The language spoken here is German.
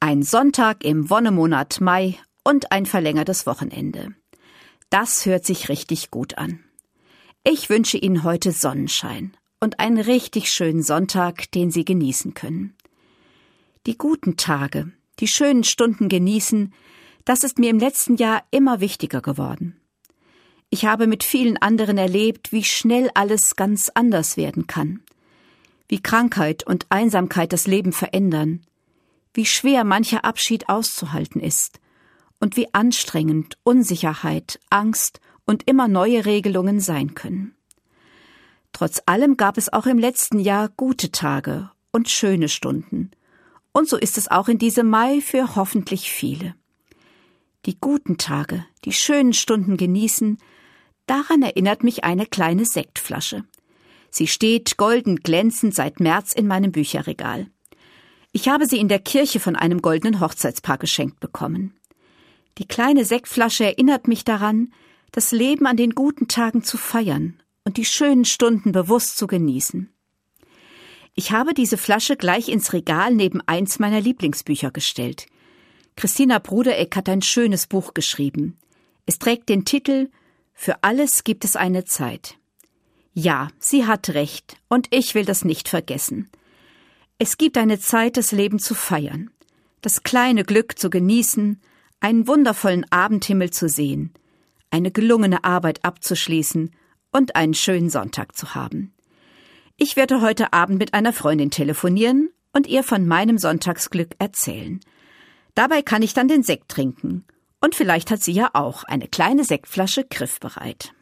Ein Sonntag im Wonnemonat Mai und ein verlängertes Wochenende. Das hört sich richtig gut an. Ich wünsche Ihnen heute Sonnenschein und einen richtig schönen Sonntag, den Sie genießen können. Die guten Tage, die schönen Stunden genießen, das ist mir im letzten Jahr immer wichtiger geworden. Ich habe mit vielen anderen erlebt, wie schnell alles ganz anders werden kann, wie Krankheit und Einsamkeit das Leben verändern, wie schwer mancher Abschied auszuhalten ist und wie anstrengend Unsicherheit, Angst und immer neue Regelungen sein können. Trotz allem gab es auch im letzten Jahr gute Tage und schöne Stunden. Und so ist es auch in diesem Mai für hoffentlich viele. Die guten Tage, die schönen Stunden genießen, daran erinnert mich eine kleine Sektflasche. Sie steht golden glänzend seit März in meinem Bücherregal. Ich habe sie in der Kirche von einem goldenen Hochzeitspaar geschenkt bekommen. Die kleine Sektflasche erinnert mich daran, das Leben an den guten Tagen zu feiern und die schönen Stunden bewusst zu genießen. Ich habe diese Flasche gleich ins Regal neben eins meiner Lieblingsbücher gestellt. Christina Brudereck hat ein schönes Buch geschrieben. Es trägt den Titel Für alles gibt es eine Zeit. Ja, sie hat recht, und ich will das nicht vergessen. Es gibt eine Zeit, das Leben zu feiern, das kleine Glück zu genießen, einen wundervollen Abendhimmel zu sehen, eine gelungene Arbeit abzuschließen und einen schönen Sonntag zu haben. Ich werde heute Abend mit einer Freundin telefonieren und ihr von meinem Sonntagsglück erzählen. Dabei kann ich dann den Sekt trinken. Und vielleicht hat sie ja auch eine kleine Sektflasche griffbereit.